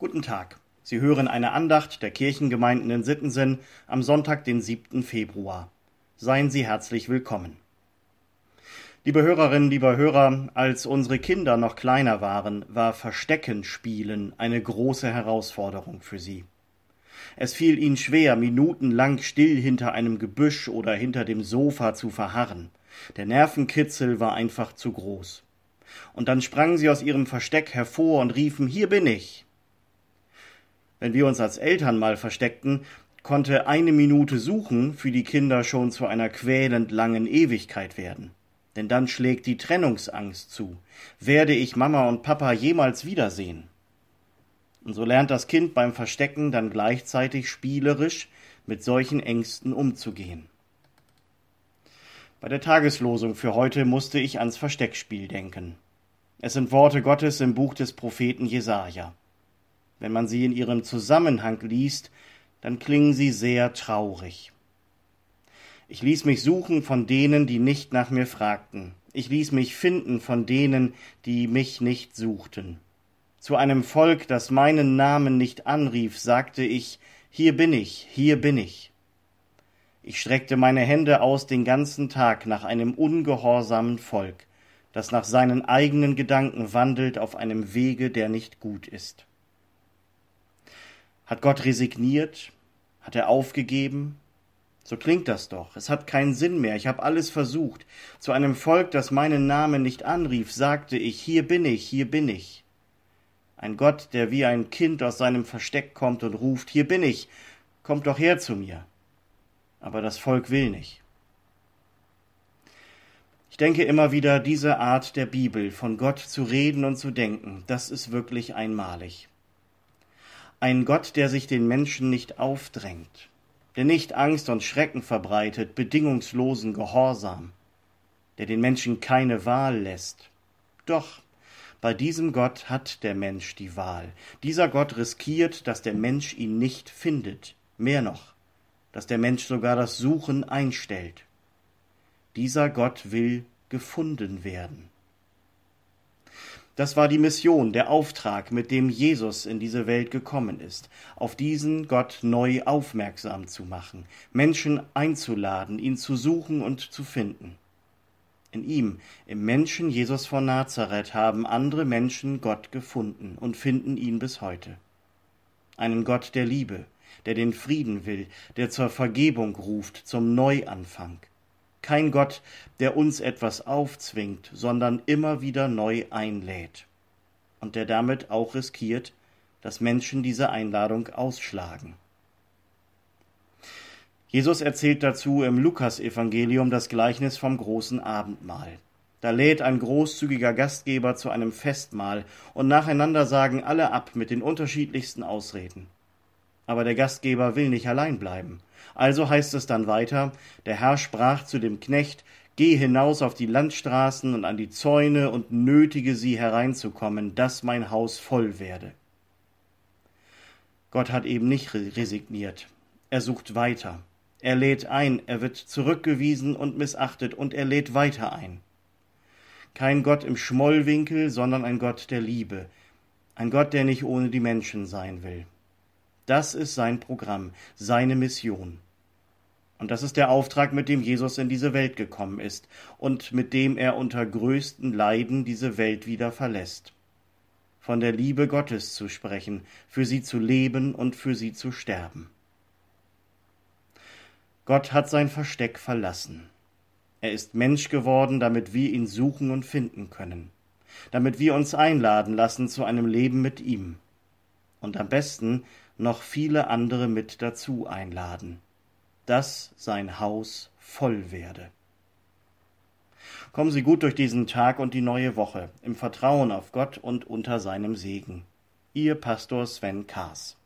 Guten Tag. Sie hören eine Andacht der Kirchengemeinden in Sittensen am Sonntag, den 7. Februar. Seien Sie herzlich willkommen. Liebe Hörerinnen, lieber Hörer, als unsere Kinder noch kleiner waren, war Verstecken spielen eine große Herausforderung für sie. Es fiel ihnen schwer, minutenlang still hinter einem Gebüsch oder hinter dem Sofa zu verharren. Der Nervenkitzel war einfach zu groß. Und dann sprangen sie aus ihrem Versteck hervor und riefen Hier bin ich. Wenn wir uns als Eltern mal versteckten, konnte eine Minute suchen für die Kinder schon zu einer quälend langen Ewigkeit werden. Denn dann schlägt die Trennungsangst zu. Werde ich Mama und Papa jemals wiedersehen? Und so lernt das Kind beim Verstecken dann gleichzeitig spielerisch mit solchen Ängsten umzugehen. Bei der Tageslosung für heute musste ich ans Versteckspiel denken. Es sind Worte Gottes im Buch des Propheten Jesaja. Wenn man sie in ihrem Zusammenhang liest, dann klingen sie sehr traurig. Ich ließ mich suchen von denen, die nicht nach mir fragten. Ich ließ mich finden von denen, die mich nicht suchten. Zu einem Volk, das meinen Namen nicht anrief, sagte ich, hier bin ich, hier bin ich. Ich streckte meine Hände aus den ganzen Tag nach einem ungehorsamen Volk, das nach seinen eigenen Gedanken wandelt auf einem Wege, der nicht gut ist. Hat Gott resigniert? Hat er aufgegeben? So klingt das doch. Es hat keinen Sinn mehr. Ich habe alles versucht. Zu einem Volk, das meinen Namen nicht anrief, sagte ich, hier bin ich, hier bin ich. Ein Gott, der wie ein Kind aus seinem Versteck kommt und ruft, hier bin ich, kommt doch her zu mir. Aber das Volk will nicht. Ich denke immer wieder, diese Art der Bibel, von Gott zu reden und zu denken, das ist wirklich einmalig. Ein Gott, der sich den Menschen nicht aufdrängt, der nicht Angst und Schrecken verbreitet, bedingungslosen Gehorsam, der den Menschen keine Wahl lässt. Doch bei diesem Gott hat der Mensch die Wahl. Dieser Gott riskiert, dass der Mensch ihn nicht findet. Mehr noch, dass der Mensch sogar das Suchen einstellt. Dieser Gott will gefunden werden. Das war die Mission, der Auftrag, mit dem Jesus in diese Welt gekommen ist, auf diesen Gott neu aufmerksam zu machen, Menschen einzuladen, ihn zu suchen und zu finden. In ihm, im Menschen Jesus von Nazareth, haben andere Menschen Gott gefunden und finden ihn bis heute. Einen Gott der Liebe, der den Frieden will, der zur Vergebung ruft, zum Neuanfang, kein Gott, der uns etwas aufzwingt, sondern immer wieder neu einlädt und der damit auch riskiert, dass Menschen diese Einladung ausschlagen. Jesus erzählt dazu im Lukasevangelium das Gleichnis vom großen Abendmahl. Da lädt ein großzügiger Gastgeber zu einem Festmahl, und nacheinander sagen alle ab mit den unterschiedlichsten Ausreden. Aber der Gastgeber will nicht allein bleiben. Also heißt es dann weiter, der Herr sprach zu dem Knecht, Geh hinaus auf die Landstraßen und an die Zäune und nötige sie hereinzukommen, dass mein Haus voll werde. Gott hat eben nicht resigniert. Er sucht weiter. Er lädt ein, er wird zurückgewiesen und missachtet und er lädt weiter ein. Kein Gott im Schmollwinkel, sondern ein Gott der Liebe, ein Gott, der nicht ohne die Menschen sein will. Das ist sein Programm, seine Mission. Und das ist der Auftrag, mit dem Jesus in diese Welt gekommen ist und mit dem er unter größten Leiden diese Welt wieder verlässt. Von der Liebe Gottes zu sprechen, für sie zu leben und für sie zu sterben. Gott hat sein Versteck verlassen. Er ist Mensch geworden, damit wir ihn suchen und finden können, damit wir uns einladen lassen zu einem Leben mit ihm und am besten noch viele andere mit dazu einladen dass sein Haus voll werde. Kommen Sie gut durch diesen Tag und die neue Woche, im Vertrauen auf Gott und unter seinem Segen. Ihr Pastor Sven Kaas.